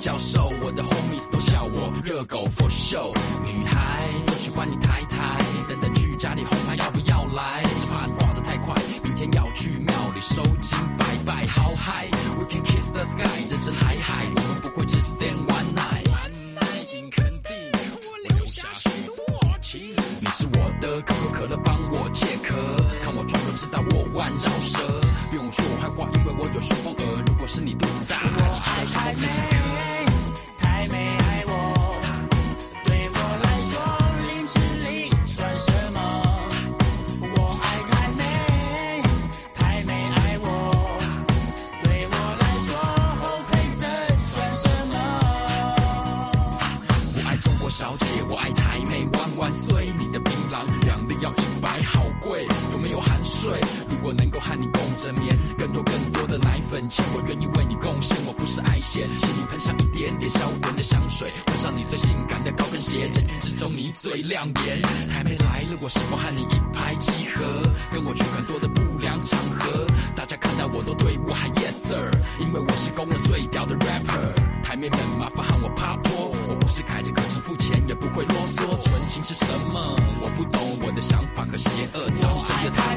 教授，我的 homies 都笑我热狗 for show。女孩都喜欢你太太，等等去家里红牌要不要来？只怕你挂得太快，明天要去庙里收金拜拜。好嗨，we can kiss the sky，人生海海，我们不会只 stand one night。肯定，留下许多情。你是我的可口可乐，帮我解渴，知道我弯绕舌。不用说我坏话，因为我有双风耳。如果是你肚子大，你吃什么非常可。我愿意为你贡献。我不是爱线，请你喷上一点点销魂的香水，换上你最性感的高跟鞋，人群之中你最亮眼。台妹来了，我是否和你一拍即合？跟我去很多的不良场合，大家看到我都对我喊 Yes sir，因为我是公认最屌的 rapper。台妹们麻烦喊我趴坡，我不是凯子，可是付钱也不会啰嗦。纯情是什么？我不懂，我的想法和邪恶长着也太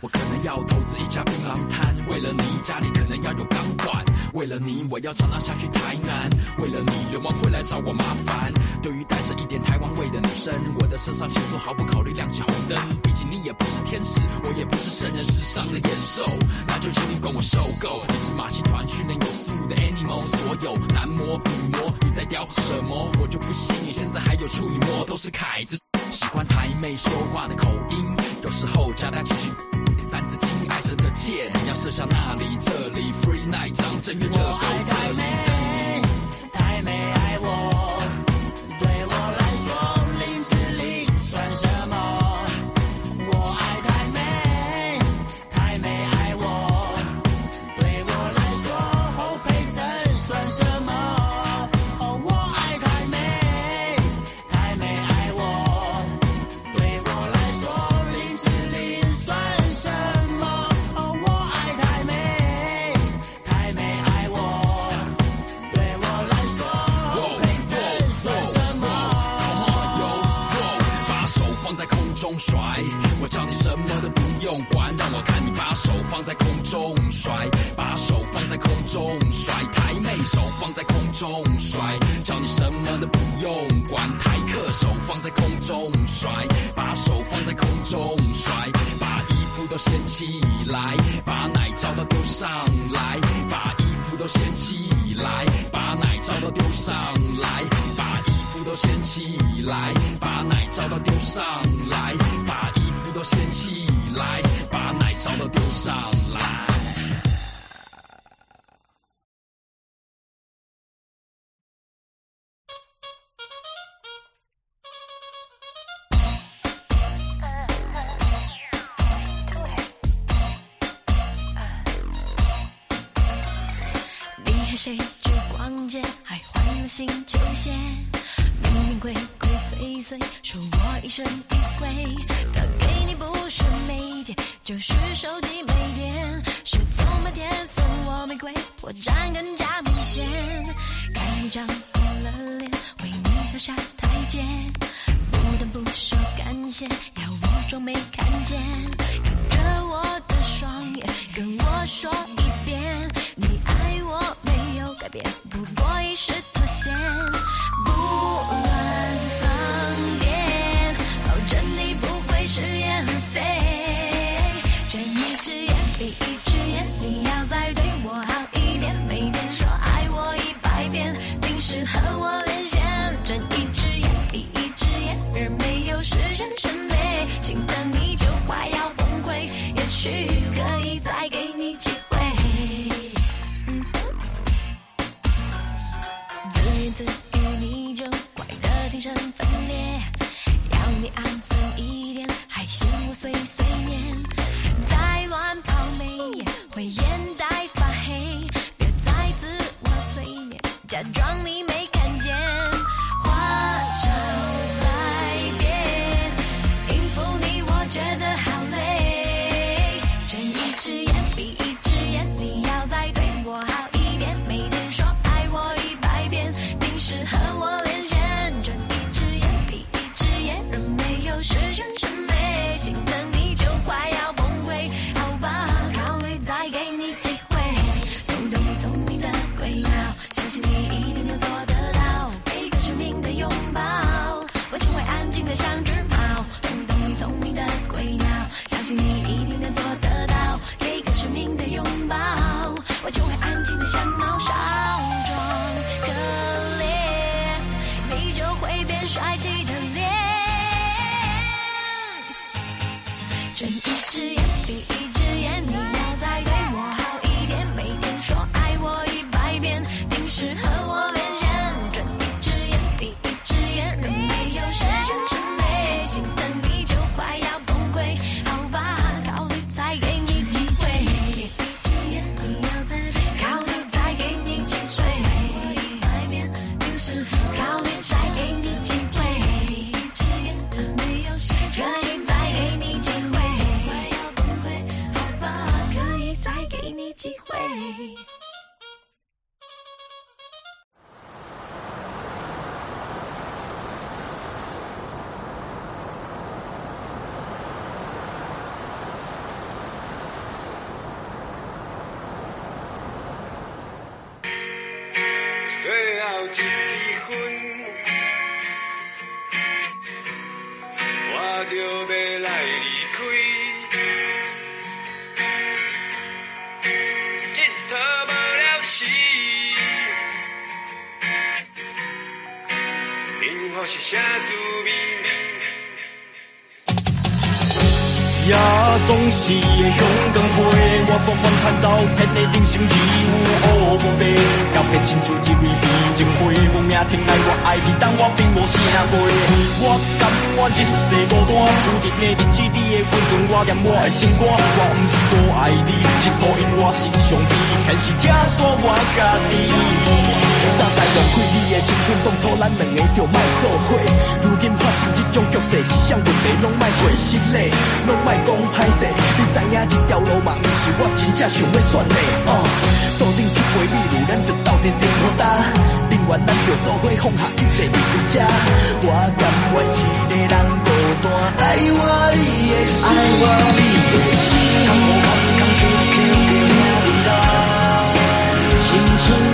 我可能要投资一家槟榔摊。为了你家里可能要有钢管，为了你，我要常常下去台南。为了你，流氓会来找我麻烦。对于带着一点台湾味的女生，我的肾上腺素毫不考虑亮起红灯。毕竟你也不是天使，我也不是圣人，世上的野兽。那就请你管我受够。你是马戏团训练有素的 animal，所有男模女模，你在屌什么？我就不信你现在还有处女膜，都是凯子。喜欢台妹说话的口音，有时候加大几句。三字经，爱神的箭，要射向那里，这里？Free night，张震岳热狗这里等你，太美爱我，手放在空中甩，把手放在空中甩，台妹手放在空中甩，叫你什么都不用管，台客手放在空中甩，把手放在空中甩，把衣服都掀起来，把奶罩都丢上来，把衣服都掀起来，把奶罩都丢上来，把衣服都掀起来，把奶罩都丢上来，把衣都掀起来，把奶罩都丢上来。你和谁去逛街，还换了新球鞋？明明鬼鬼祟祟，说我疑神疑鬼。他给你不是美睫，就是手机没电。是从白天送我玫瑰，破绽更加明显。看你涨红了脸，为你下下台阶。不但不说感谢，要我装没看见。看着我的双眼，跟我说一遍，你爱我没有改变，不过一时妥协。不因我是啥滋味也总是会向光飞，我所翻看照片的人生只有乌白，交配亲像一位美情花，有名疼爱我爱你，但我并无啥话。我甘愿一世孤单，有你的日子，你的温存，我念我的心肝。我不是多爱你，是孤因我心上悲，现实拆散我家己。浪费你的青春，当初咱两个就莫做伙。如今发生这种局势，是啥问题？拢莫过失礼，拢莫讲歹势。你知影这条路嘛，毋是我真正想要选的。哦，注顶出回比路咱就斗阵顶好打。宁愿咱就做伙放下一切，离开这，我甘愿一个人孤单。爱我你的，爱我你的心。青春。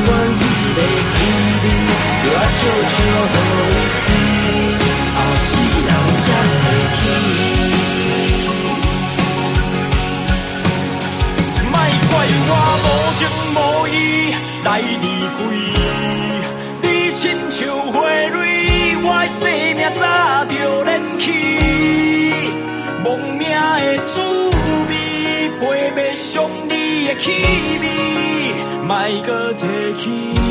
飞，你亲像花蕊，我的生命早就冷去，亡命的滋味，配不上你的气味，莫搁提起。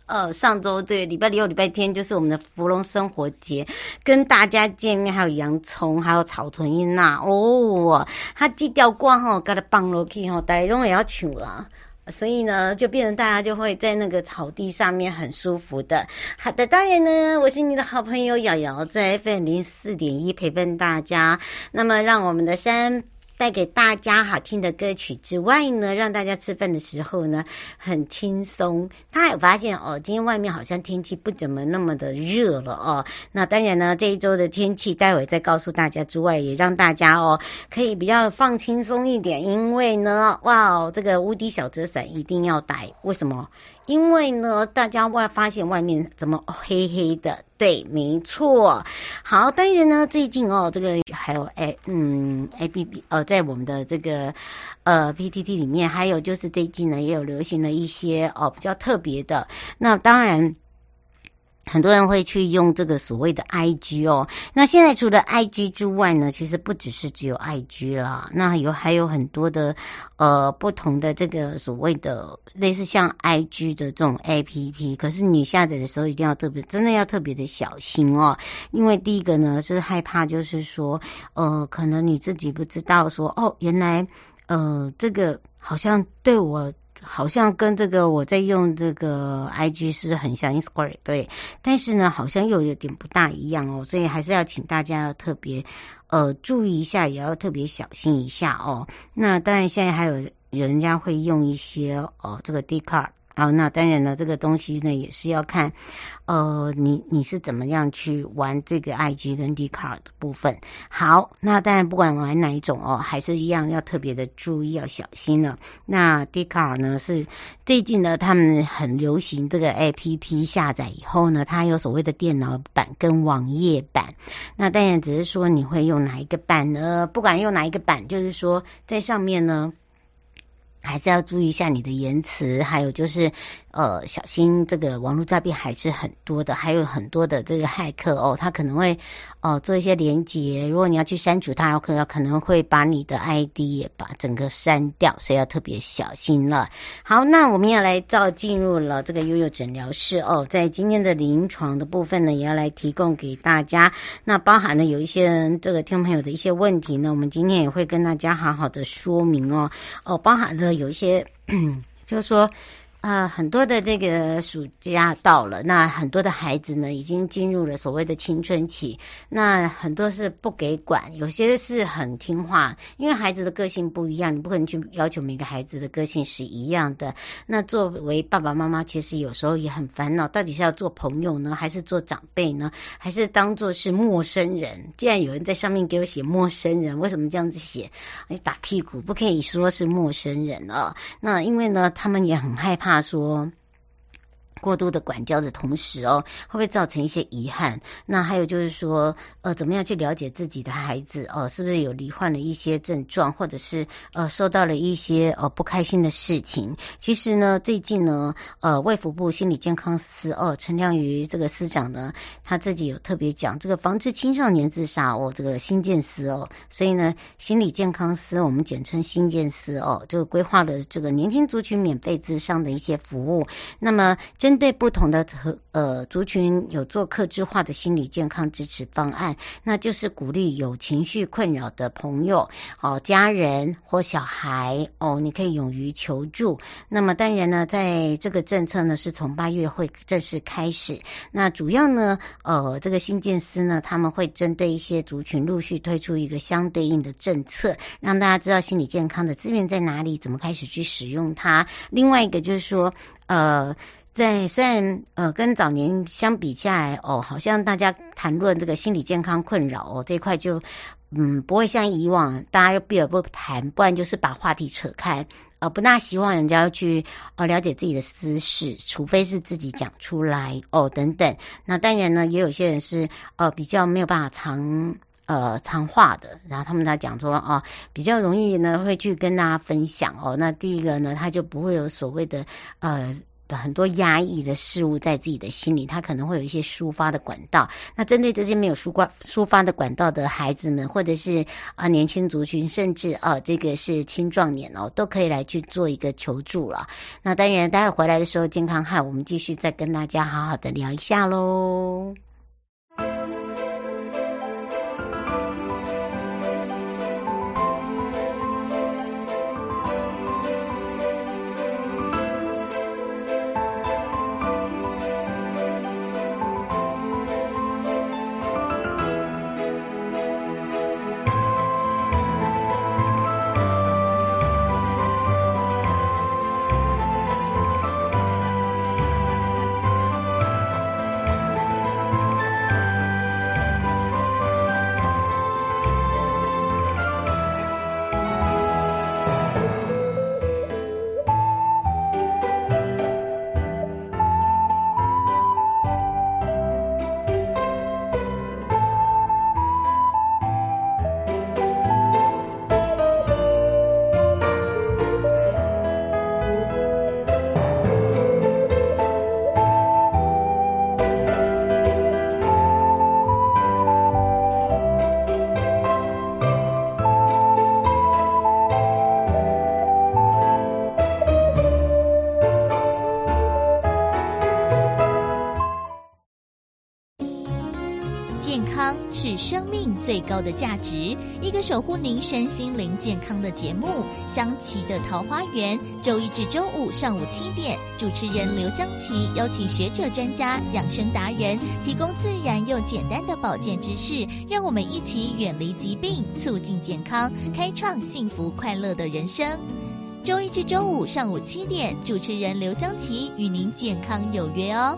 呃，上周对，礼拜六、礼拜天就是我们的芙蓉生活节，跟大家见面，还有洋葱，还有草屯音呐，哦，他这条歌吼，给他放落去吼，大家也要唱了。所以呢，就变成大家就会在那个草地上面很舒服的。好的，当然呢，我是你的好朋友瑶瑶，在 FM 零四点一陪伴大家。那么，让我们的山。带给大家好听的歌曲之外呢，让大家吃饭的时候呢很轻松。他还发现哦，今天外面好像天气不怎么那么的热了哦。那当然呢，这一周的天气待会再告诉大家之外，也让大家哦可以比较放轻松一点，因为呢，哇哦，这个无敌小折伞一定要带。为什么？因为呢，大家会发现外面怎么黑黑的？对，没错。好，当然呢，最近哦，这个还有哎，嗯，A B B，呃，在我们的这个呃 P T T 里面，还有就是最近呢，也有流行了一些哦比较特别的。那当然。很多人会去用这个所谓的 IG 哦，那现在除了 IG 之外呢，其实不只是只有 IG 啦，那有还有很多的呃不同的这个所谓的类似像 IG 的这种 APP，可是你下载的时候一定要特别，真的要特别的小心哦，因为第一个呢是害怕就是说呃可能你自己不知道说哦原来呃这个好像对我。好像跟这个我在用这个 IG 是很像 Instagram 对，但是呢，好像又有点不大一样哦，所以还是要请大家要特别呃注意一下，也要特别小心一下哦。那当然，现在还有人家会用一些哦这个 Dcard。好，那当然了，这个东西呢也是要看，呃，你你是怎么样去玩这个 IG 跟 Dcard 的部分。好，那当然不管玩哪一种哦，还是一样要特别的注意，要小心了。那 Dcard 呢是最近呢他们很流行这个 APP 下载以后呢，它有所谓的电脑版跟网页版。那当然只是说你会用哪一个版呢？不管用哪一个版，就是说在上面呢。还是要注意一下你的言辞，还有就是，呃，小心这个网络诈骗还是很多的，还有很多的这个骇客哦，他可能会哦、呃、做一些连接，如果你要去删除它，有可能可能会把你的 ID 也把整个删掉，所以要特别小心了。好，那我们要来照进入了这个悠悠诊疗室哦，在今天的临床的部分呢，也要来提供给大家。那包含了有一些这个听众朋友的一些问题呢，我们今天也会跟大家好好的说明哦哦，包含了。有一些，就是说。啊、呃，很多的这个暑假到了，那很多的孩子呢，已经进入了所谓的青春期。那很多是不给管，有些是很听话，因为孩子的个性不一样，你不可能去要求每个孩子的个性是一样的。那作为爸爸妈妈，其实有时候也很烦恼，到底是要做朋友呢，还是做长辈呢，还是当做是陌生人？既然有人在上面给我写陌生人，为什么这样子写？你打屁股，不可以说是陌生人哦。那因为呢，他们也很害怕。他说。过度的管教的同时哦，会不会造成一些遗憾？那还有就是说，呃，怎么样去了解自己的孩子哦？是不是有罹患了一些症状，或者是呃，受到了一些呃不开心的事情？其实呢，最近呢，呃，卫福部心理健康司哦，陈亮瑜这个司长呢，他自己有特别讲这个防治青少年自杀哦，这个新建司哦，所以呢，心理健康司我们简称新建司哦，就规划了这个年轻族群免费咨商的一些服务。那么，真针对不同的呃族群有做客制化的心理健康支持方案，那就是鼓励有情绪困扰的朋友哦、家人或小孩哦，你可以勇于求助。那么当然呢，在这个政策呢是从八月会正式开始。那主要呢，呃，这个新建司呢，他们会针对一些族群陆续推出一个相对应的政策，让大家知道心理健康的资源在哪里，怎么开始去使用它。另外一个就是说，呃。在虽然呃跟早年相比下来哦，好像大家谈论这个心理健康困扰哦这一块就嗯不会像以往大家又避而不谈，不然就是把话题扯开，呃不大希望人家要去呃了解自己的私事，除非是自己讲出来哦等等。那当然呢，也有些人是呃比较没有办法藏呃藏话的，然后他们在讲说哦比较容易呢会去跟大家分享哦。那第一个呢，他就不会有所谓的呃。很多压抑的事物在自己的心里，他可能会有一些抒发的管道。那针对这些没有抒发抒发的管道的孩子们，或者是啊年轻族群，甚至啊这个是青壮年哦，都可以来去做一个求助了。那当然，待会回来的时候，健康号我们继续再跟大家好好的聊一下喽。是生命最高的价值。一个守护您身心灵健康的节目——香琪的桃花源，周一至周五上午七点，主持人刘香琪邀请学者、专家、养生达人，提供自然又简单的保健知识，让我们一起远离疾病，促进健康，开创幸福快乐的人生。周一至周五上午七点，主持人刘香琪与您健康有约哦。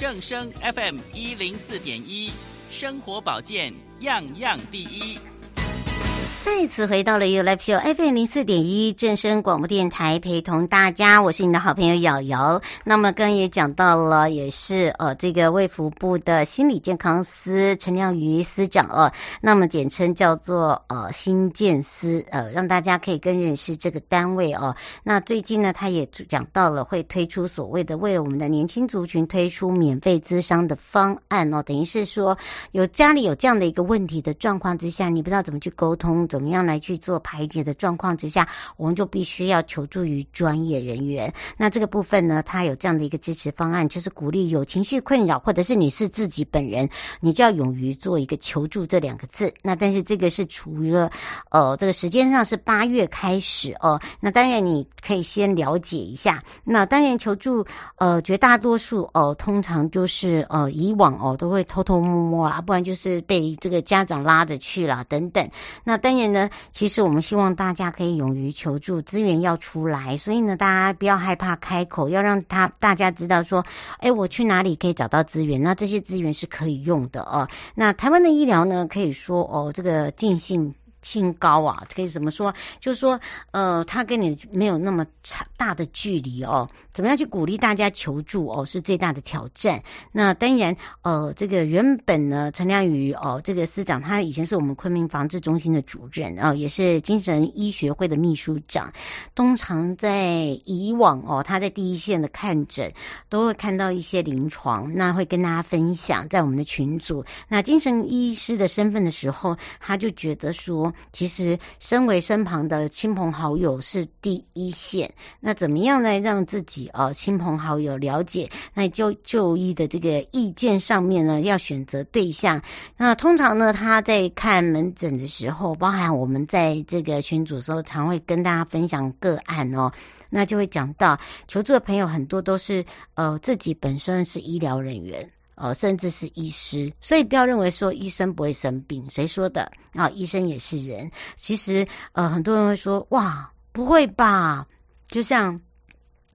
正声 FM 一零四点一，生活保健样样第一。再次回到了 u l i v Show FM 零四点一正声广播电台，陪同大家，我是你的好朋友瑶瑶。那么刚刚也讲到了，也是呃这个卫福部的心理健康司陈亮瑜司长哦，那么简称叫做呃新健司，呃让大家可以更认识这个单位哦。那最近呢，他也讲到了会推出所谓的为了我们的年轻族群推出免费咨商的方案哦，等于是说有家里有这样的一个问题的状况之下，你不知道怎么去沟通。怎么样来去做排解的状况之下，我们就必须要求助于专业人员。那这个部分呢，它有这样的一个支持方案，就是鼓励有情绪困扰，或者是你是自己本人，你就要勇于做一个求助这两个字。那但是这个是除了呃这个时间上是八月开始哦。那当然你可以先了解一下。那当然求助呃绝大多数哦、呃，通常就是呃以往哦都会偷偷摸摸啊，不然就是被这个家长拉着去啦等等。那当然。面呢，其实我们希望大家可以勇于求助，资源要出来，所以呢，大家不要害怕开口，要让他大家知道说，哎，我去哪里可以找到资源？那这些资源是可以用的哦。那台湾的医疗呢，可以说哦，这个尽兴。清高啊，可以怎么说？就是说，呃，他跟你没有那么长大的距离哦。怎么样去鼓励大家求助哦，是最大的挑战。那当然，呃，这个原本呢，陈良宇哦，这个司长他以前是我们昆明防治中心的主任啊、哦，也是精神医学会的秘书长。通常在以往哦，他在第一线的看诊，都会看到一些临床，那会跟大家分享在我们的群组。那精神医师的身份的时候，他就觉得说，其实身为身旁的亲朋好友是第一线。那怎么样呢？让自己哦，亲朋好友了解，那就就医的这个意见上面呢，要选择对象。那通常呢，他在看门诊的时候，包含我们在这个群组时候，常会跟大家分享个案哦。那就会讲到求助的朋友很多都是呃自己本身是医疗人员，呃甚至是医师，所以不要认为说医生不会生病，谁说的啊？医生也是人。其实呃很多人会说哇，不会吧？就像。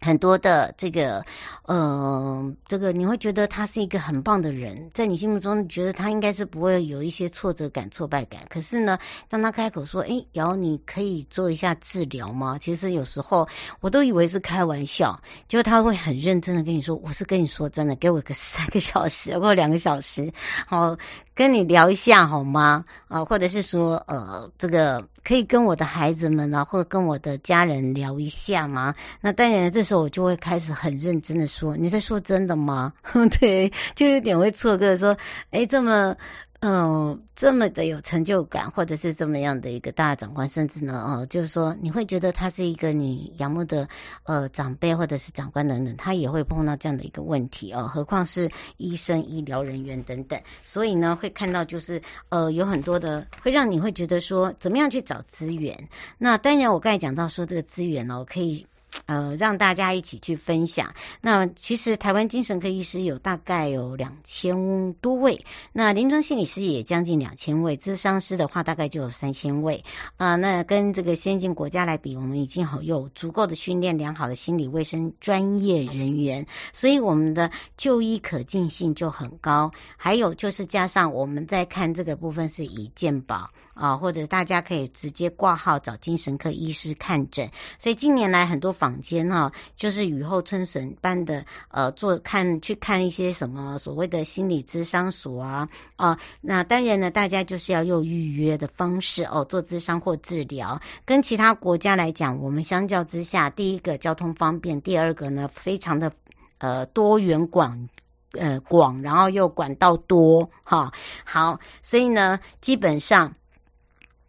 很多的这个，嗯、这个你会觉得他是一个很棒的人，在你心目中，觉得他应该是不会有一些挫折感、挫败感。可是呢，当他开口说：“哎，瑶，你可以做一下治疗吗？”其实有时候我都以为是开玩笑，结果他会很认真的跟你说：“我是跟你说真的，给我个三个小时 或两个小时，好。”跟你聊一下好吗？啊，或者是说，呃，这个可以跟我的孩子们啊，或者跟我的家人聊一下吗？那当然，这时候我就会开始很认真的说：“你在说真的吗？” 对，就有点会错个说，哎，这么。嗯，这么的有成就感，或者是这么样的一个大长官，甚至呢，哦，就是说你会觉得他是一个你仰慕的呃长辈或者是长官等等，他也会碰到这样的一个问题哦，何况是医生、医疗人员等等，所以呢，会看到就是呃有很多的会让你会觉得说怎么样去找资源。那当然，我刚才讲到说这个资源哦，可以。呃，让大家一起去分享。那其实台湾精神科医师有大概有两千多位，那临床心理师也将近两千位，咨商师的话大概就有三千位。啊、那跟这个先进国家来比，我们已经好有足够的训练、良好的心理卫生专业人员，所以我们的就医可近性就很高。还有就是加上我们在看这个部分是以健保。啊，或者大家可以直接挂号找精神科医师看诊，所以近年来很多坊间哈，就是雨后春笋般的呃做看去看一些什么所谓的心理咨商所啊，啊，那当然呢，大家就是要用预约的方式哦做咨商或治疗，跟其他国家来讲，我们相较之下，第一个交通方便，第二个呢非常的呃多元广呃广，然后又管道多哈，好，所以呢基本上。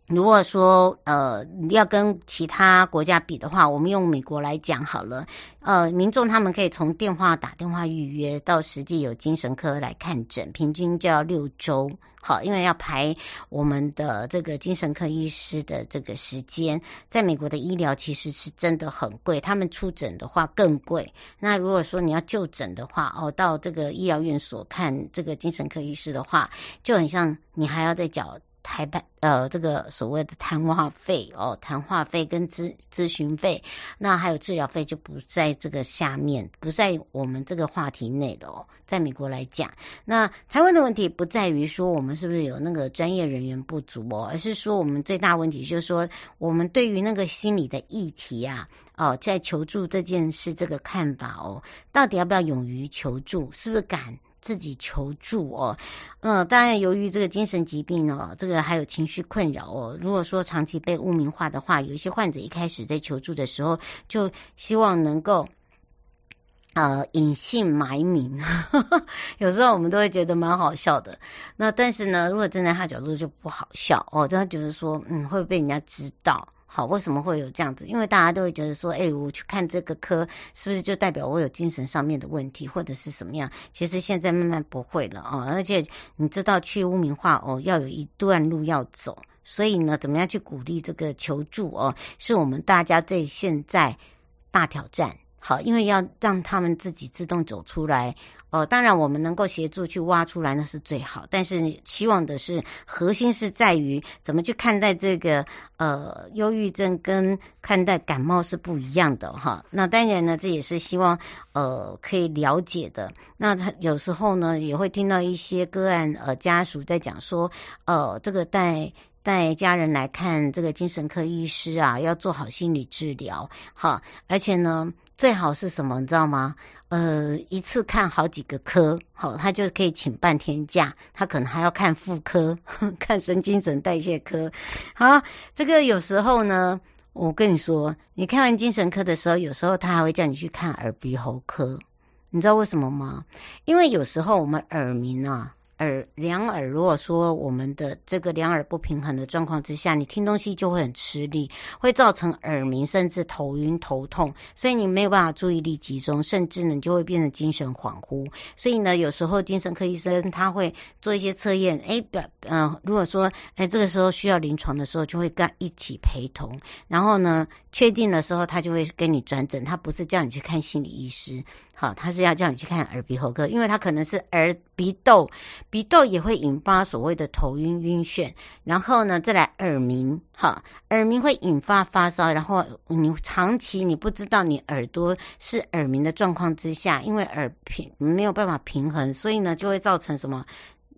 如果说呃要跟其他国家比的话，我们用美国来讲好了。呃，民众他们可以从电话打电话预约到实际有精神科来看诊，平均就要六周。好，因为要排我们的这个精神科医师的这个时间，在美国的医疗其实是真的很贵，他们出诊的话更贵。那如果说你要就诊的话，哦，到这个医疗院所看这个精神科医师的话，就很像你还要再缴。台办呃，这个所谓的谈话费哦，谈话费跟咨咨询费，那还有治疗费就不在这个下面，不在我们这个话题内了哦。在美国来讲，那台湾的问题不在于说我们是不是有那个专业人员不足哦，而是说我们最大问题就是说，我们对于那个心理的议题啊，哦，在求助这件事这个看法哦，到底要不要勇于求助，是不是敢？自己求助哦，嗯，当然，由于这个精神疾病哦，这个还有情绪困扰哦。如果说长期被污名化的话，有一些患者一开始在求助的时候，就希望能够呃隐姓埋名。有时候我们都会觉得蛮好笑的。那但是呢，如果站在他角度就不好笑哦，他觉得说，嗯，会被人家知道。好，为什么会有这样子？因为大家都会觉得说，哎，我去看这个科，是不是就代表我有精神上面的问题，或者是什么样？其实现在慢慢不会了啊，而且你知道，去污名化哦，要有一段路要走。所以呢，怎么样去鼓励这个求助哦，是我们大家对现在大挑战。好，因为要让他们自己自动走出来，哦，当然我们能够协助去挖出来那是最好，但是期望的是核心是在于怎么去看待这个呃忧郁症跟看待感冒是不一样的哈。那当然呢，这也是希望呃可以了解的。那他有时候呢也会听到一些个案呃家属在讲说，呃这个带。带家人来看这个精神科医师啊，要做好心理治疗，哈，而且呢，最好是什么，你知道吗？呃，一次看好几个科，好，他就可以请半天假，他可能还要看妇科，看神经神代谢科，好，这个有时候呢，我跟你说，你看完精神科的时候，有时候他还会叫你去看耳鼻喉科，你知道为什么吗？因为有时候我们耳鸣啊。耳两耳，如果说我们的这个两耳不平衡的状况之下，你听东西就会很吃力，会造成耳鸣，甚至头晕头痛，所以你没有办法注意力集中，甚至呢就会变得精神恍惚。所以呢，有时候精神科医生他会做一些测验，哎表嗯，如果说哎这个时候需要临床的时候，就会跟一起陪同，然后呢确定的时候，他就会跟你转诊，他不是叫你去看心理医师。好，他是要叫你去看耳鼻喉科，因为他可能是耳鼻窦，鼻窦也会引发所谓的头晕晕眩，然后呢再来耳鸣，哈，耳鸣会引发发烧，然后你长期你不知道你耳朵是耳鸣的状况之下，因为耳平没有办法平衡，所以呢就会造成什么？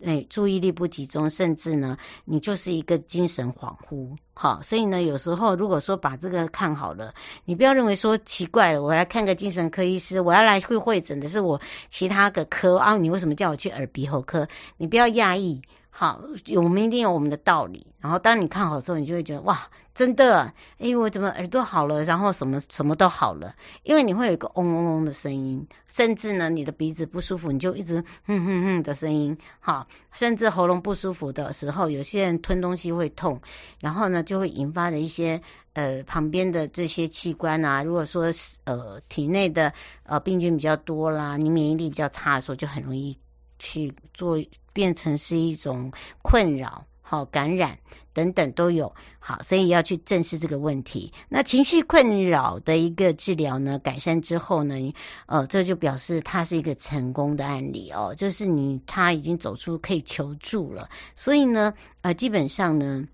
哎，注意力不集中，甚至呢，你就是一个精神恍惚。好，所以呢，有时候如果说把这个看好了，你不要认为说奇怪了，我来看个精神科医师，我要来会会诊的是我其他个科啊，你为什么叫我去耳鼻喉科？你不要讶异。好，我们一定有我们的道理。然后当你看好的时候，你就会觉得哇，真的，哎，我怎么耳朵好了，然后什么什么都好了？因为你会有一个嗡嗡嗡的声音，甚至呢，你的鼻子不舒服，你就一直哼哼哼的声音。好，甚至喉咙不舒服的时候，有些人吞东西会痛，然后呢，就会引发的一些呃旁边的这些器官啊，如果说呃体内的呃病菌比较多啦，你免疫力比较差的时候，就很容易去做。变成是一种困扰，好感染等等都有，好，所以要去正视这个问题。那情绪困扰的一个治疗呢，改善之后呢，呃，这就表示它是一个成功的案例哦，就是你他已经走出可以求助了，所以呢，呃，基本上呢。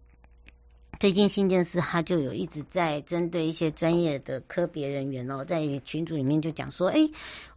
最近新建司他就有一直在针对一些专业的科别人员哦，在群组里面就讲说，哎，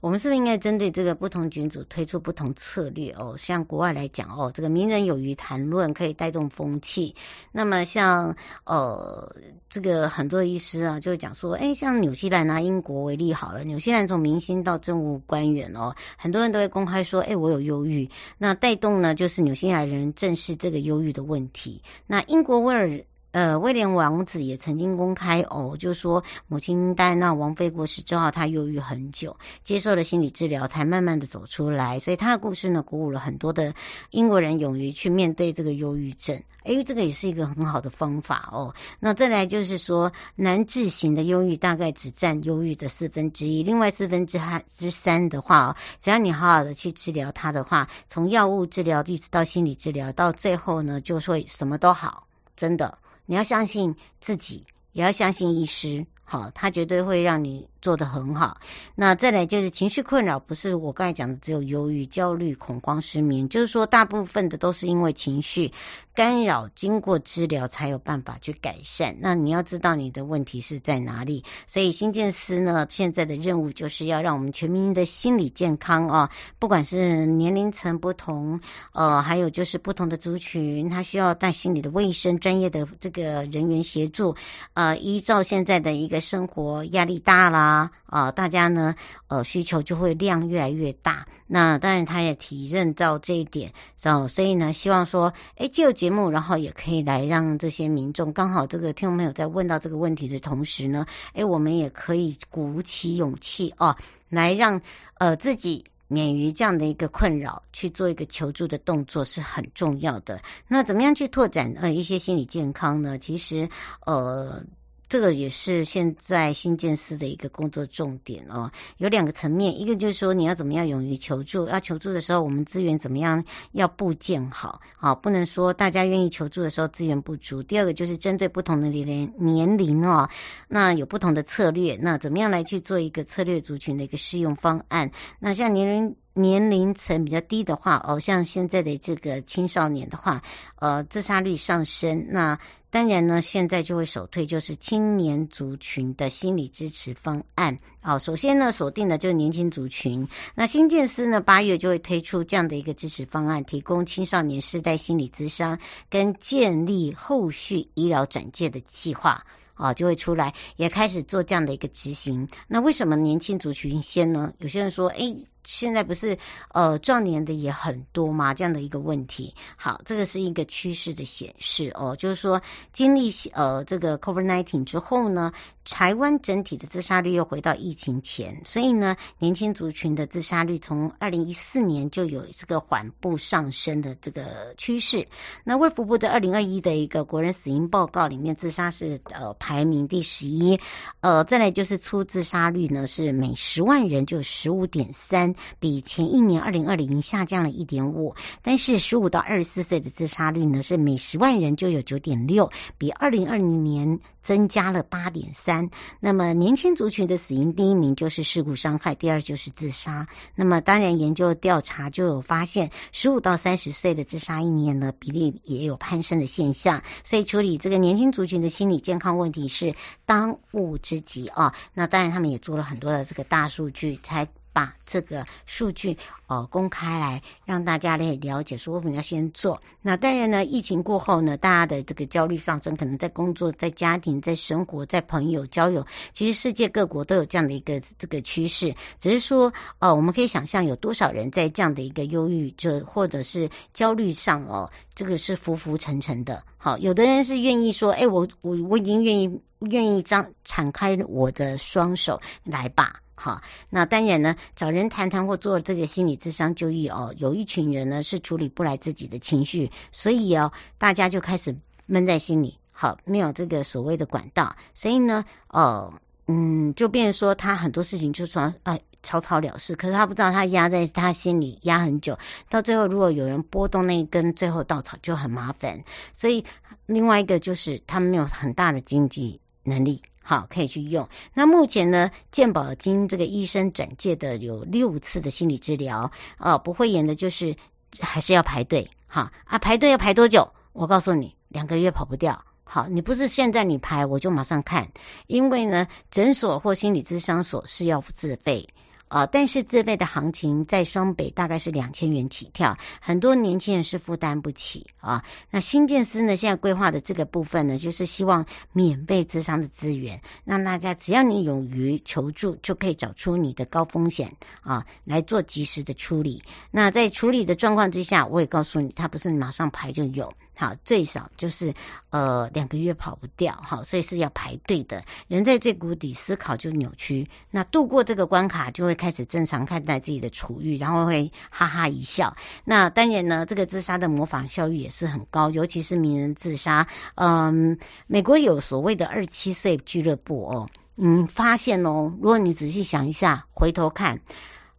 我们是不是应该针对这个不同群组推出不同策略哦？像国外来讲哦，这个名人有余谈论可以带动风气。那么像呃，这个很多医师啊，就会讲说，哎，像纽西兰啊英国为例好了，纽西兰从明星到政务官员哦，很多人都会公开说，哎，我有忧郁。那带动呢，就是纽西兰人正视这个忧郁的问题。那英国威尔。呃，威廉王子也曾经公开哦，就说母亲戴安娜王妃过世之后，他忧郁很久，接受了心理治疗，才慢慢的走出来。所以他的故事呢，鼓舞了很多的英国人勇于去面对这个忧郁症。诶，这个也是一个很好的方法哦。那再来就是说，难治型的忧郁大概只占忧郁的四分之一，另外四分之之三的话哦，只要你好好的去治疗它的话，从药物治疗一直到心理治疗，到最后呢，就会什么都好，真的。你要相信自己，也要相信医师，好，他绝对会让你做得很好。那再来就是情绪困扰，不是我刚才讲的只有忧郁、焦虑、恐慌、失眠，就是说大部分的都是因为情绪干扰，经过治疗才有办法去改善。那你要知道你的问题是在哪里。所以新建司呢，现在的任务就是要让我们全民的心理健康啊，不管是年龄层不同，呃，还有就是不同的族群，他需要带心理的卫生专业的这个人员协助。呃，依照现在的一个生活压力大啦。啊，大家呢，呃，需求就会量越来越大。那当然，他也体认到这一点，然后所以呢，希望说，哎，借由节目，然后也可以来让这些民众，刚好这个听众朋友在问到这个问题的同时呢，哎，我们也可以鼓起勇气啊，来让呃自己免于这样的一个困扰，去做一个求助的动作是很重要的。那怎么样去拓展呃一些心理健康呢？其实呃。这个也是现在新建司的一个工作重点哦，有两个层面，一个就是说你要怎么样勇于求助，要求助的时候，我们资源怎么样要布建好，好，不能说大家愿意求助的时候资源不足。第二个就是针对不同的年龄年龄哦，那有不同的策略，那怎么样来去做一个策略族群的一个适用方案？那像年龄。年龄层比较低的话，哦，像现在的这个青少年的话，呃，自杀率上升。那当然呢，现在就会首推就是青年族群的心理支持方案。好，首先呢，锁定的就是年轻族群。那新建司呢，八月就会推出这样的一个支持方案，提供青少年世代心理咨商跟建立后续医疗转介的计划。啊，就会出来，也开始做这样的一个执行。那为什么年轻族群先呢？有些人说，哎。现在不是呃壮年的也很多吗？这样的一个问题，好，这个是一个趋势的显示哦，就是说经历呃这个 COVID-19 之后呢，台湾整体的自杀率又回到疫情前，所以呢，年轻族群的自杀率从二零一四年就有这个缓步上升的这个趋势。那卫福部的二零二一的一个国人死因报告里面，自杀是呃排名第十一，呃，再来就是初自杀率呢是每十万人就十五点三。比前一年二零二零下降了一点五，但是十五到二十四岁的自杀率呢是每十万人就有九点六，比二零二零年增加了八点三。那么年轻族群的死因第一名就是事故伤害，第二就是自杀。那么当然研究调查就有发现，十五到三十岁的自杀一年呢比例也有攀升的现象。所以处理这个年轻族群的心理健康问题是当务之急啊。那当然他们也做了很多的这个大数据才。把这个数据哦公开来，让大家来了解，说我们要先做。那当然呢，疫情过后呢，大家的这个焦虑上升，可能在工作、在家庭、在生活、在朋友交友，其实世界各国都有这样的一个这个趋势。只是说，呃，我们可以想象有多少人在这样的一个忧郁，就或者是焦虑上哦，这个是浮浮沉沉的。好，有的人是愿意说，哎，我我我已经愿意愿意张敞开我的双手来吧。好，那当然呢，找人谈谈或做这个心理智商就医哦。有一群人呢是处理不来自己的情绪，所以哦，大家就开始闷在心里。好，没有这个所谓的管道，所以呢，哦，嗯，就变说他很多事情就说哎草草了事，可是他不知道他压在他心里压很久，到最后如果有人拨动那一根最后稻草就很麻烦。所以另外一个就是他没有很大的经济能力。好，可以去用。那目前呢，健保经这个医生转介的有六次的心理治疗啊，不会演的就是还是要排队。哈啊，排队要排多久？我告诉你，两个月跑不掉。好，你不是现在你排我就马上看，因为呢，诊所或心理咨商所是要自费。啊，但是自费的行情在双北大概是两千元起跳，很多年轻人是负担不起啊。那新建司呢，现在规划的这个部分呢，就是希望免费资商的资源，让大家只要你勇于求助，就可以找出你的高风险啊，来做及时的处理。那在处理的状况之下，我也告诉你，它不是马上排就有。好，最少就是呃两个月跑不掉，好，所以是要排队的。人在最谷底，思考就扭曲。那度过这个关卡，就会开始正常看待自己的处遇，然后会哈哈一笑。那当然呢，这个自杀的模仿效率也是很高，尤其是名人自杀。嗯，美国有所谓的二七岁俱乐部哦，嗯，发现哦，如果你仔细想一下，回头看，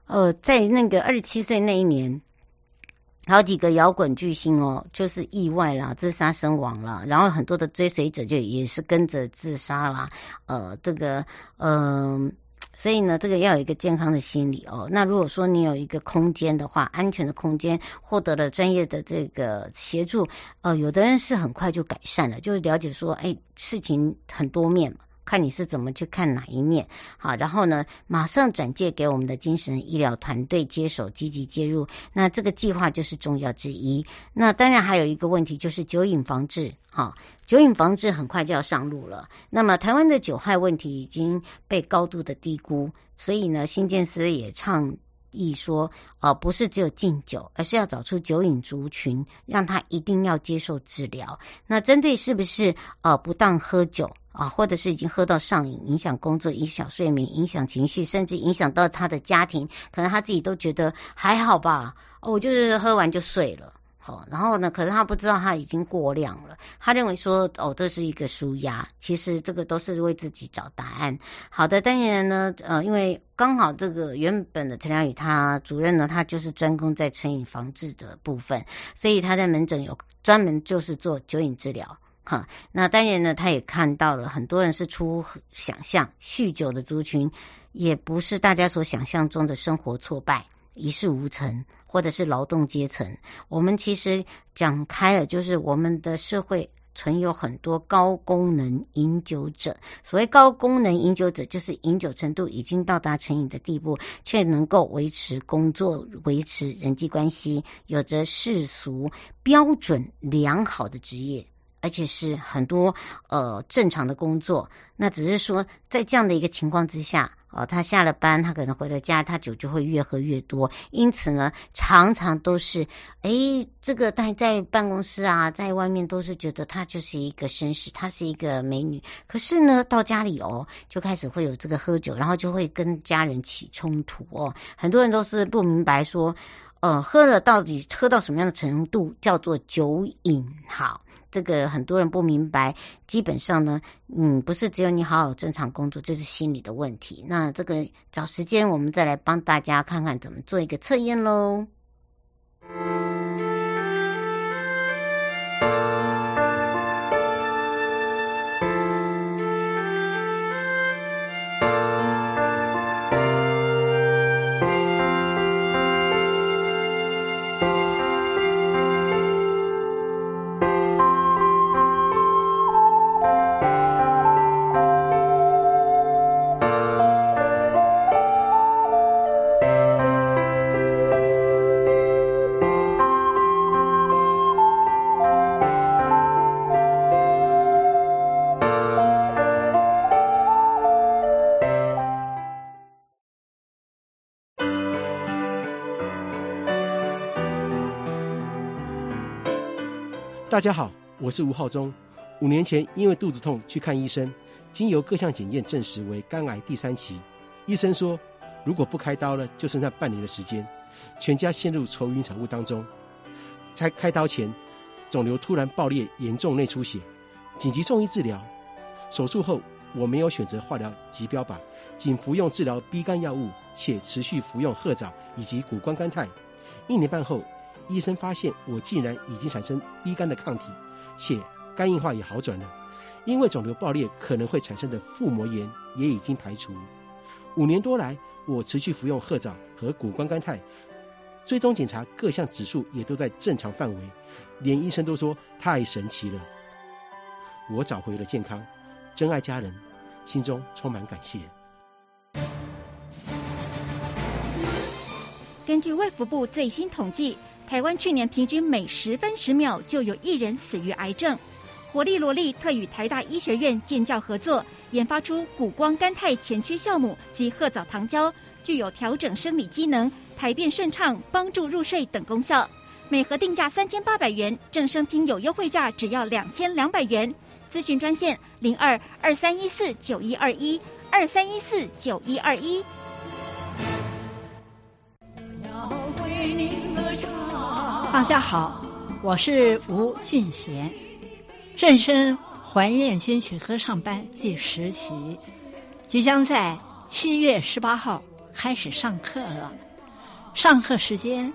呃，在那个二十七岁那一年。好几个摇滚巨星哦，就是意外啦，自杀身亡了，然后很多的追随者就也是跟着自杀啦。呃，这个，嗯、所以呢，这个要有一个健康的心理哦。那如果说你有一个空间的话，安全的空间，获得了专业的这个协助，呃，有的人是很快就改善了，就是了解说，哎，事情很多面嘛。看你是怎么去看哪一面，好，然后呢，马上转介给我们的精神医疗团队接手，积极介入。那这个计划就是重要之一。那当然还有一个问题就是酒瘾防治，哈，酒瘾防治很快就要上路了。那么台湾的酒害问题已经被高度的低估，所以呢，新建司也倡议说，啊，不是只有禁酒，而是要找出酒瘾族群，让他一定要接受治疗。那针对是不是啊不当喝酒？啊，或者是已经喝到上瘾，影响工作、影响睡眠、影响情绪，甚至影响到他的家庭，可能他自己都觉得还好吧。哦，我就是喝完就睡了，好，然后呢，可是他不知道他已经过量了，他认为说，哦，这是一个舒压，其实这个都是为自己找答案。好的，当然呢，呃，因为刚好这个原本的陈良宇他主任呢，他就是专攻在成瘾防治的部分，所以他在门诊有专门就是做酒瘾治疗。哈，那当然呢，他也看到了很多人是出想象，酗酒的族群也不是大家所想象中的生活挫败，一事无成，或者是劳动阶层。我们其实讲开了，就是我们的社会。存有很多高功能饮酒者。所谓高功能饮酒者，就是饮酒程度已经到达成瘾的地步，却能够维持工作、维持人际关系，有着世俗标准良好的职业，而且是很多呃正常的工作。那只是说，在这样的一个情况之下。哦，他下了班，他可能回了家，他酒就会越喝越多。因此呢，常常都是，哎，这个在在办公室啊，在外面都是觉得他就是一个绅士，他是一个美女。可是呢，到家里哦，就开始会有这个喝酒，然后就会跟家人起冲突哦。很多人都是不明白说，呃，喝了到底喝到什么样的程度叫做酒瘾？好。这个很多人不明白，基本上呢，嗯，不是只有你好好正常工作，这是心理的问题。那这个找时间，我们再来帮大家看看怎么做一个测验喽。大家好，我是吴浩中。五年前因为肚子痛去看医生，经由各项检验证实为肝癌第三期。医生说，如果不开刀了，就剩下半年的时间，全家陷入愁云惨雾当中。在开刀前，肿瘤突然爆裂，严重内出血，紧急送医治疗。手术后，我没有选择化疗及标靶，仅服用治疗 B 肝药物，且持续服用褐藻以及谷胱甘肽。一年半后。医生发现我竟然已经产生乙肝的抗体，且肝硬化也好转了。因为肿瘤爆裂可能会产生的腹膜炎也已经排除。五年多来，我持续服用褐藻和谷胱甘肽，追踪检查各项指数也都在正常范围，连医生都说太神奇了。我找回了健康，珍爱家人，心中充满感谢。根据卫福部最新统计。台湾去年平均每十分十秒就有一人死于癌症。活力萝莉特与台大医学院建教合作，研发出谷胱甘肽前驱酵母及褐藻糖胶，具有调整生理机能、排便顺畅、帮助入睡等功效。每盒定价三千八百元，正声听有优惠价只要两千两百元。咨询专线零二二三一四九一二一二三一四九一二一。大家好，我是吴俊贤。正声怀念金曲合唱班第十期即将在七月十八号开始上课了。上课时间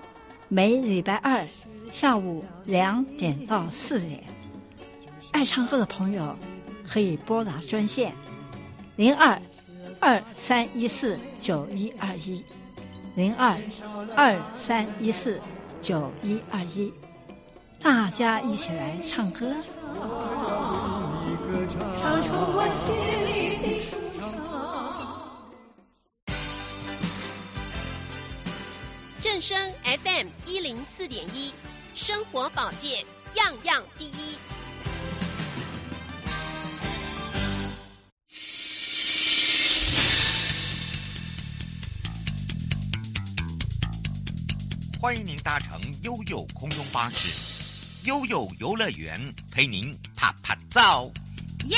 每礼拜二下午两点到四点。爱唱歌的朋友可以拨打专线零二二三一四九一二一零二二三一四。九一二一，大家一起来唱歌。唱出我心里的舒畅。正声 FM 一零四点一，生活保健样样第一。欢迎您搭乘悠悠空中巴士，悠悠游乐园陪您啪啪照，耶！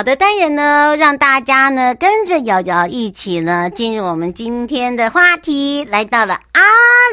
好的，当然呢，让大家呢跟着瑶瑶一起呢进入我们今天的话题，来到了阿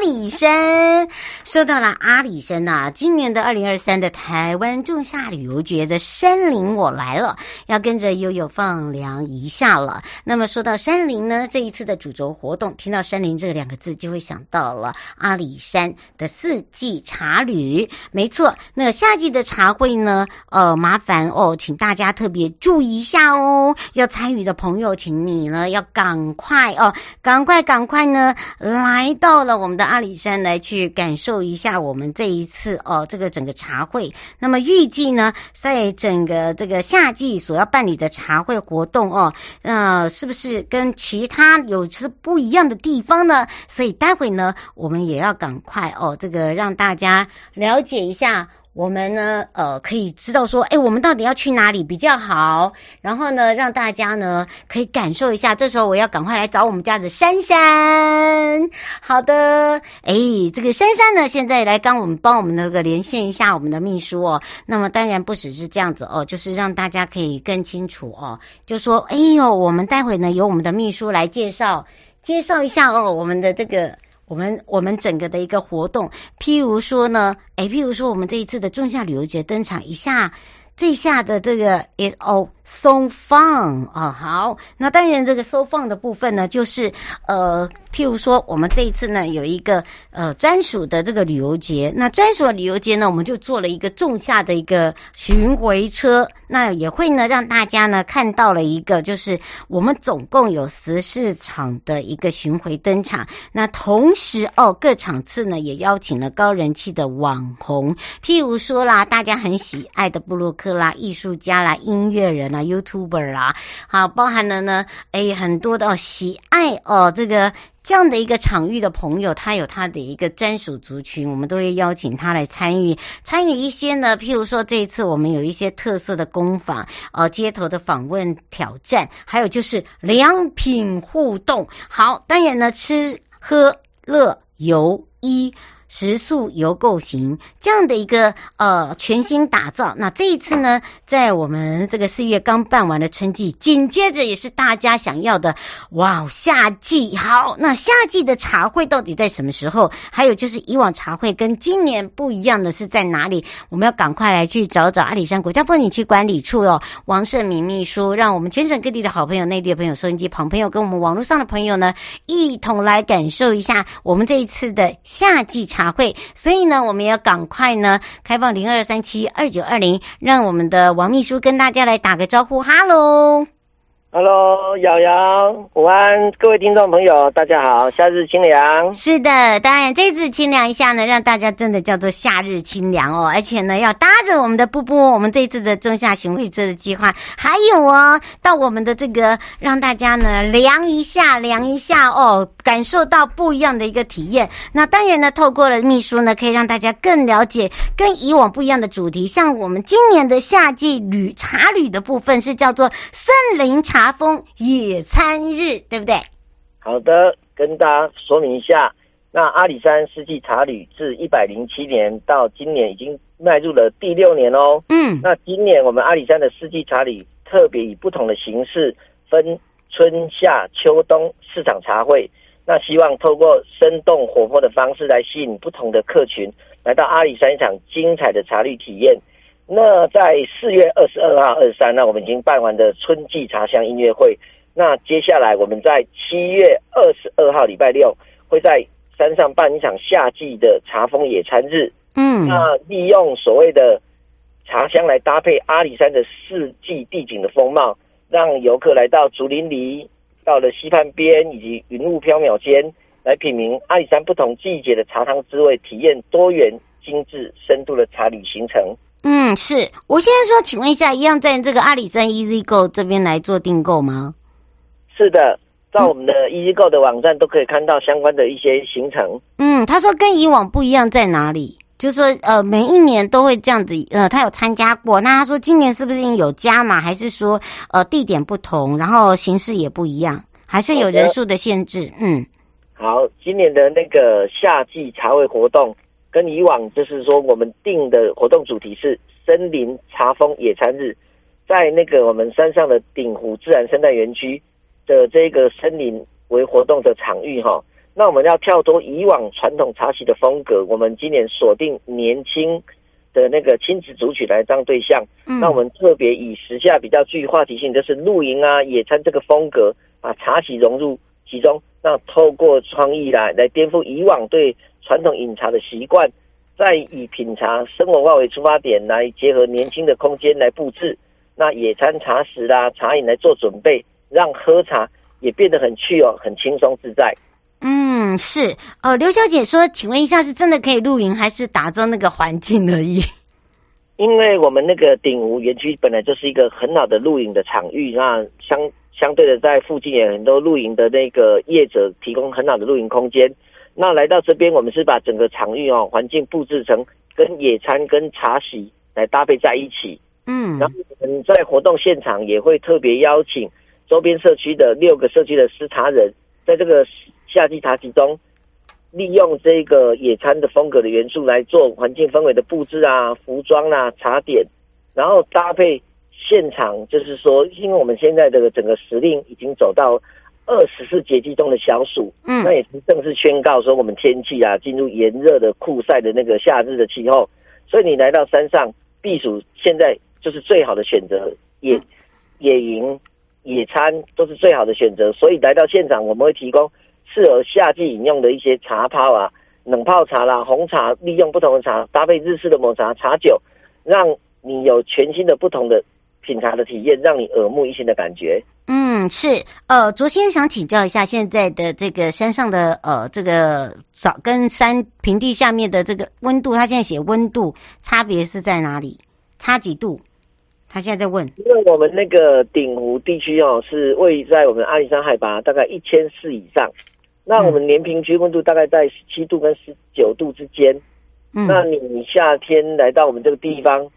里山。说到了阿里山呐、今年的二零二三的台湾仲夏旅游节的山林我来了，要跟着悠悠放凉一下了。那么说到山林呢，这一次的主轴活动，听到山林这两个字，就会想到了阿里山的四季茶旅。没错，那夏季的茶会呢，呃，麻烦哦，请大家特别注意一下哦，要参与的朋友，请你呢要赶快哦，赶快赶快呢来到了我们的阿里山来去感受一下我们这一次哦这个整个茶会。那么预计呢，在整个这个夏季所要办理的茶会活动哦，呃，是不是跟其他有是不一样的地方呢？所以待会呢，我们也要赶快哦，这个让大家了解一下。我们呢，呃，可以知道说，哎，我们到底要去哪里比较好？然后呢，让大家呢可以感受一下。这时候我要赶快来找我们家的珊珊。好的，哎，这个珊珊呢，现在来帮我们帮我们那个连线一下我们的秘书哦。那么当然不只是这样子哦，就是让大家可以更清楚哦。就说，哎呦，我们待会呢由我们的秘书来介绍介绍一下哦，我们的这个。我们我们整个的一个活动，譬如说呢，诶，譬如说我们这一次的仲夏旅游节登场一下，这下的这个 is all so fun 啊，好，那当然这个 so fun 的部分呢，就是呃。譬如说，我们这一次呢有一个呃专属的这个旅游节，那专属的旅游节呢，我们就做了一个仲夏的一个巡回车，那也会呢让大家呢看到了一个，就是我们总共有十四场的一个巡回登场，那同时哦各场次呢也邀请了高人气的网红，譬如说啦，大家很喜爱的布洛克啦、艺术家啦、音乐人啦、YouTuber 啦，好，包含了呢诶很多的、哦、喜爱哦这个。这样的一个场域的朋友，他有他的一个专属族群，我们都会邀请他来参与，参与一些呢，譬如说这一次我们有一些特色的工坊，呃，街头的访问挑战，还有就是良品互动。好，当然呢，吃喝乐游医。食宿游购行这样的一个呃全新打造，那这一次呢，在我们这个四月刚办完的春季，紧接着也是大家想要的哇，夏季好，那夏季的茶会到底在什么时候？还有就是以往茶会跟今年不一样的是在哪里？我们要赶快来去找找阿里山国家风景区管理处哦，王胜敏秘书，让我们全省各地的好朋友、内地的朋友、收音机旁朋友跟我们网络上的朋友呢，一同来感受一下我们这一次的夏季茶。茶会，所以呢，我们要赶快呢开放零二三七二九二零，让我们的王秘书跟大家来打个招呼，哈喽。Hello，瑶瑶，午安，各位听众朋友，大家好，夏日清凉。是的，当然这次清凉一下呢，让大家真的叫做夏日清凉哦，而且呢，要搭着我们的布布，我们这次的中夏巡回车的计划，还有哦，到我们的这个让大家呢凉一下，凉一下哦，感受到不一样的一个体验。那当然呢，透过了秘书呢，可以让大家更了解跟以往不一样的主题，像我们今年的夏季旅茶旅的部分是叫做森林茶。茶风野餐日，对不对？好的，跟大家说明一下。那阿里山四季茶旅自一百零七年到今年已经迈入了第六年哦。嗯，那今年我们阿里山的四季茶旅特别以不同的形式，分春夏秋冬四场茶会。那希望透过生动活泼的方式来吸引不同的客群来到阿里山一场精彩的茶旅体验。那在四月二十二号、二十三，那我们已经办完的春季茶香音乐会。那接下来我们在七月二十二号礼拜六会在山上办一场夏季的茶风野餐日。嗯，那利用所谓的茶香来搭配阿里山的四季地景的风貌，让游客来到竹林里、到了溪畔边以及云雾飘渺间，来品茗阿里山不同季节的茶汤滋味，体验多元、精致、深度的茶旅行程。嗯，是我现在说，请问一下，一样在这个阿里山 EasyGo 这边来做订购吗？是的，在我们的 EasyGo 的网站都可以看到相关的一些行程。嗯，他说跟以往不一样在哪里？就是说，呃，每一年都会这样子，呃，他有参加过。那他说今年是不是有加码？还是说，呃，地点不同，然后形式也不一样，还是有人数的限制？嗯，好，今年的那个夏季茶会活动。跟以往就是说，我们定的活动主题是森林茶风野餐日。在那个我们山上的鼎湖自然生态园区的这个森林为活动的场域哈。那我们要跳脱以往传统茶席的风格，我们今年锁定年轻的那个亲子族群来当对象。嗯，那我们特别以时下比较具话题性，就是露营啊、野餐这个风格，把茶席融入其中。那透过创意来来颠覆以往对传统饮茶的习惯，再以品茶生活化为出发点，来结合年轻的空间来布置。那野餐茶食啦、茶饮来做准备，让喝茶也变得很趣哦，很轻松自在。嗯，是哦，刘小姐说，请问一下，是真的可以露营，还是打造那个环境而已？因为我们那个鼎湖园区本来就是一个很好的露营的场域，那相相对的，在附近也有很多露营的那个业者提供很好的露营空间。那来到这边，我们是把整个场域哦环境布置成跟野餐跟茶席来搭配在一起。嗯，然后我们在活动现场也会特别邀请周边社区的六个社区的施茶人，在这个。夏季茶席中，利用这个野餐的风格的元素来做环境氛围的布置啊，服装啊，茶点，然后搭配现场，就是说，因为我们现在的整个时令已经走到二十四节气中的小暑，嗯，那也是正式宣告说我们天气啊进入炎热的酷晒的那个夏日的气候，所以你来到山上避暑，现在就是最好的选择，野野营、野餐都是最好的选择，所以来到现场我们会提供。适合夏季饮用的一些茶泡啊，冷泡茶啦、红茶，利用不同的茶搭配日式的抹茶茶酒，让你有全新的不同的品茶的体验，让你耳目一新的感觉。嗯，是。呃，昨天想请教一下，现在的这个山上的呃这个早跟山平地下面的这个温度，它现在写温度差别是在哪里？差几度？他现在在问，因为我们那个鼎湖地区哦，是位于在我们阿里山海拔大概一千四以上。那我们年平均温度大概在十七度跟十九度之间。嗯，那你夏天来到我们这个地方，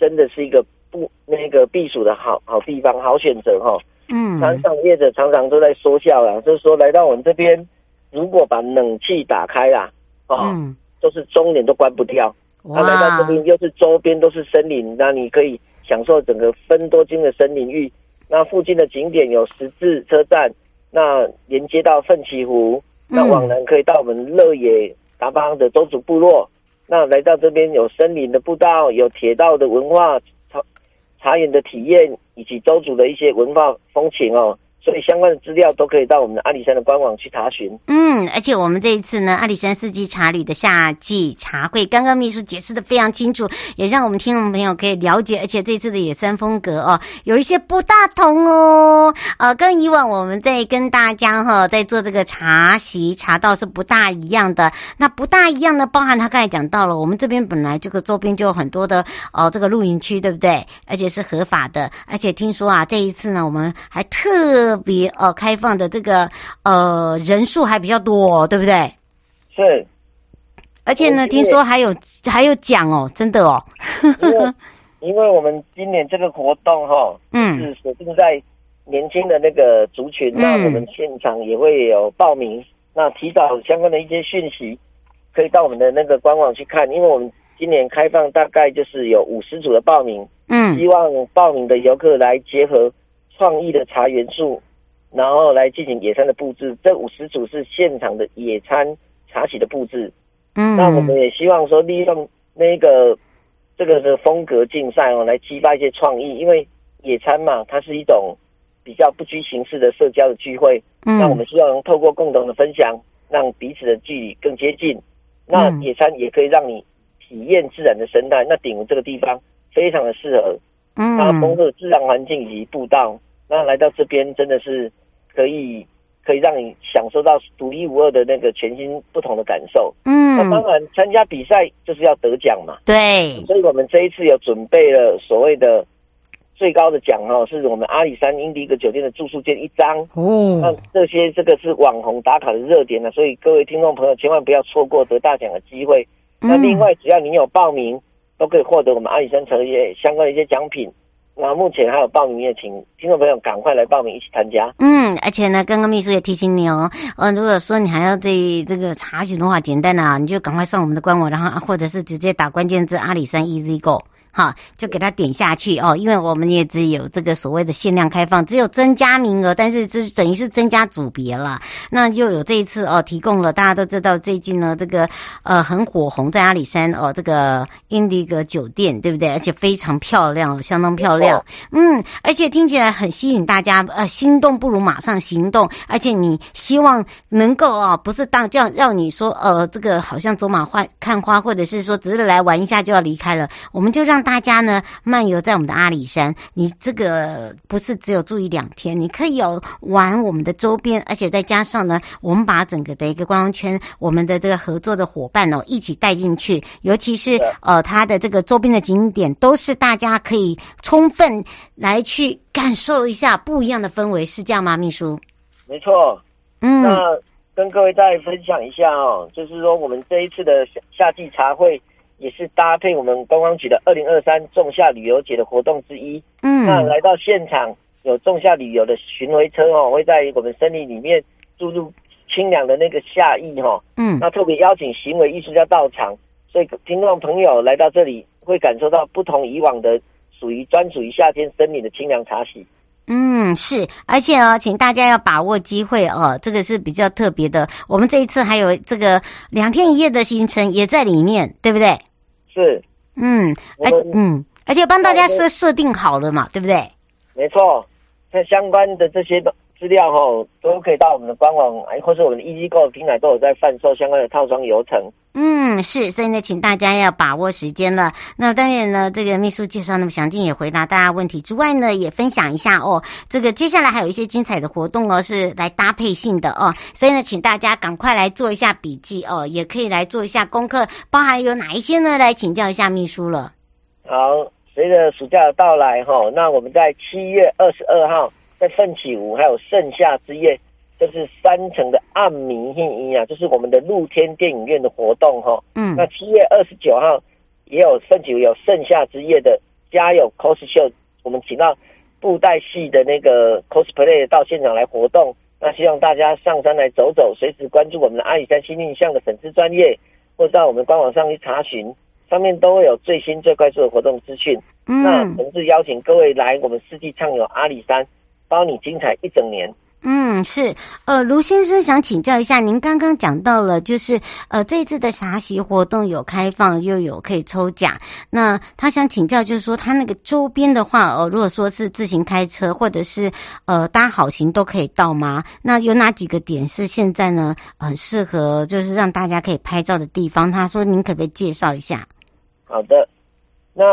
真的是一个不那个避暑的好好地方，好选择哈。嗯，山上业者常常都在说笑啦，就是说来到我们这边，如果把冷气打开啦，哦，嗯，都是终年都关不掉。哇，他来到这边又是周边都是森林，那你可以享受整个分多金的森林浴。那附近的景点有十字车站。那连接到奋起湖，那往南可以到我们乐野达邦的邹族部落。那来到这边有森林的步道，有铁道的文化茶茶园的体验，以及周族的一些文化风情哦。所以相关的资料都可以到我们的阿里山的官网去查询。嗯，而且我们这一次呢，阿里山四季茶旅的夏季茶会，刚刚秘书解释的非常清楚，也让我们听众朋友可以了解。而且这次的野生风格哦，有一些不大同哦。呃，跟以往我们在跟大家哈、在做这个茶席茶道是不大一样的。那不大一样的，包含他刚才讲到了，我们这边本来这个周边就有很多的哦这个露营区，对不对？而且是合法的。而且听说啊，这一次呢，我们还特特别呃，开放的这个呃人数还比较多，哦，对不对？是，而且呢，听说还有还有奖哦，真的哦。因为因为我们今年这个活动哈、哦，嗯，是锁定在年轻的那个族群，嗯、那我们现场也会有报名，那提早相关的一些讯息，可以到我们的那个官网去看，因为我们今年开放大概就是有五十组的报名，嗯，希望报名的游客来结合创意的茶元素。然后来进行野餐的布置，这五十组是现场的野餐茶席的布置。嗯，那我们也希望说利用那个这个的风格竞赛哦，来激发一些创意。因为野餐嘛，它是一种比较不拘形式的社交的聚会。嗯，那我们希望透过共同的分享，让彼此的距离更接近。那野餐也可以让你体验自然的生态。那鼎湖这个地方非常的适合，嗯，它丰富的自然环境以及步道。那来到这边真的是。可以可以让你享受到独一无二的那个全新不同的感受。嗯，那当然参加比赛就是要得奖嘛。对，所以我们这一次有准备了所谓的最高的奖哦，是我们阿里山英迪格酒店的住宿券一张。哦，那这些这个是网红打卡的热点呢，所以各位听众朋友千万不要错过得大奖的机会。那另外只要你有报名，都可以获得我们阿里山的一些相关的一些奖品。那目前还有报名，也请听众朋友赶快来报名一起参加。嗯，而且呢，刚刚秘书也提醒你哦，呃，如果说你还要对这个查询的话，简单啊，你就赶快上我们的官网，然后或者是直接打关键字阿里山 EZ Go。好，就给他点下去哦，因为我们也只有这个所谓的限量开放，只有增加名额，但是这等于是增加组别了。那又有这一次哦，提供了大家都知道最近呢这个呃很火红在阿里山哦这个英迪格酒店对不对？而且非常漂亮，相当漂亮。嗯，而且听起来很吸引大家，呃，心动不如马上行动。而且你希望能够啊、哦，不是当这样让你说呃这个好像走马花看花，或者是说只是来玩一下就要离开了，我们就让。大家呢漫游在我们的阿里山，你这个不是只有住一两天，你可以有玩我们的周边，而且再加上呢，我们把整个的一个观光圈，我们的这个合作的伙伴哦一起带进去，尤其是呃它的这个周边的景点，都是大家可以充分来去感受一下不一样的氛围，是这样吗，秘书？没错，嗯，那跟各位再分享一下哦，就是说我们这一次的夏夏季茶会。也是搭配我们观光局的二零二三仲夏旅游节的活动之一。嗯，那来到现场有仲夏旅游的巡回车哦，会在我们森林里面注入清凉的那个夏意哈。嗯，那特别邀请行为艺术家到场，所以听众朋友来到这里会感受到不同以往的属于专属于夏天森林的清凉茶席。嗯，是，而且哦，请大家要把握机会哦，这个是比较特别的。我们这一次还有这个两天一夜的行程也在里面，对不对？是，嗯，而嗯，而且帮大家设设定好了嘛，对不对？没错，那相关的这些资料哈，都可以到我们的官网，或是我们的 EasyGo 平台都有在贩售相关的套装流程。嗯，是，所以呢，请大家要把握时间了。那当然呢，这个秘书介绍那么详尽，也回答大家问题之外呢，也分享一下哦。这个接下来还有一些精彩的活动哦，是来搭配性的哦。所以呢，请大家赶快来做一下笔记哦，也可以来做一下功课，包含有哪一些呢？来请教一下秘书了。好，随着暑假的到来哈、哦，那我们在七月二十二号在奋起湖还有盛夏之夜。这是三层的暗迷影音啊，就是我们的露天电影院的活动哈。嗯，那七月二十九号也有奋起湖有盛夏之夜的家有 cos 秀，我们请到布袋戏的那个 cosplay 到现场来活动。那希望大家上山来走走，随时关注我们的阿里山新印象的粉丝专业，或者到我们官网上去查询，上面都会有最新最快速的活动资讯。嗯，那同时邀请各位来我们四季畅游阿里山，包你精彩一整年。嗯，是，呃，卢先生想请教一下，您刚刚讲到了，就是呃，这次的茶席活动有开放，又有可以抽奖。那他想请教，就是说他那个周边的话，呃，如果说是自行开车或者是呃搭好行都可以到吗？那有哪几个点是现在呢很适合，就是让大家可以拍照的地方？他说，您可不可以介绍一下？好的，那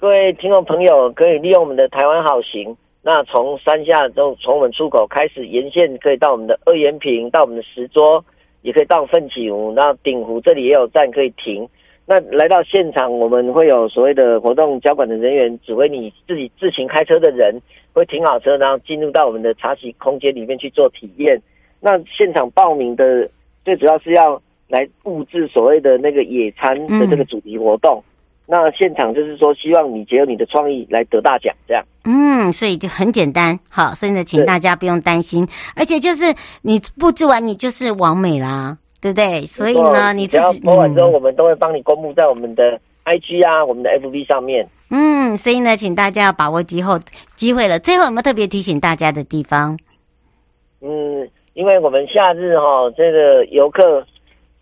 各位听众朋友可以利用我们的台湾好行。那从山下都从我们出口开始，沿线可以到我们的二元坪，到我们的石桌，也可以到奋起湖。那鼎湖这里也有站可以停。那来到现场，我们会有所谓的活动交管的人员指挥你自己自行开车的人，会停好车，然后进入到我们的茶席空间里面去做体验。那现场报名的最主要是要来布置所谓的那个野餐的这个主题活动。那现场就是说，希望你结合你的创意来得大奖，这样。嗯，所以就很简单，好，所以呢，请大家不用担心，而且就是你布置完，你就是完美啦，对不对？所以呢，你自己播完之后，我们都会帮你公布在我们的 IG 啊，我们的 FB 上面。嗯，所以呢，请大家要把握机会机会了。最后有没有特别提醒大家的地方？嗯，因为我们夏日哈，这个游客。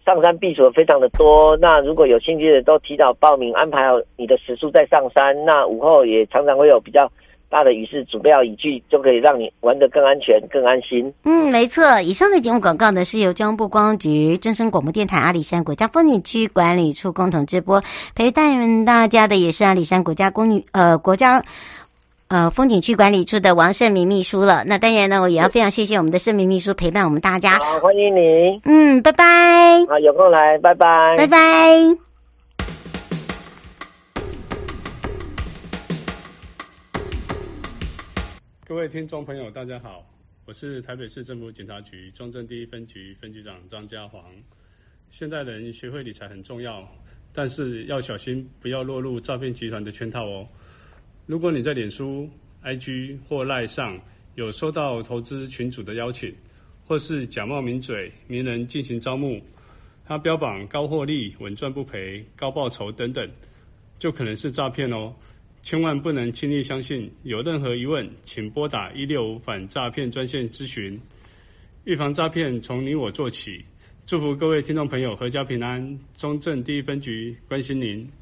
上山避暑非常的多，那如果有兴趣的都提早报名，安排好你的食宿再上山。那午后也常常会有比较大的雨势，准备好雨具，就可以让你玩得更安全、更安心。嗯，没错。以上的节目广告呢，是由交通部观光局、正声广播电台、阿里山国家风景区管理处共同直播，陪伴大家的也是阿里山国家公园呃国家。呃，风景区管理处的王胜明秘书了。那当然呢，我也要非常谢谢我们的胜明秘书陪伴我们大家。好，欢迎你。嗯，拜拜。好，有空来，拜拜。拜拜。各位听众朋友，大家好，我是台北市政府警察局中正第一分局分局长张家煌。现代人学会理财很重要，但是要小心，不要落入诈骗集团的圈套哦。如果你在脸书、IG 或 LINE 上有收到投资群组的邀请，或是假冒名嘴、名人进行招募，他标榜高获利、稳赚不赔、高报酬等等，就可能是诈骗哦。千万不能轻易相信。有任何疑问，请拨打一六五反诈骗专线咨询。预防诈骗，从你我做起。祝福各位听众朋友阖家平安。中正第一分局关心您。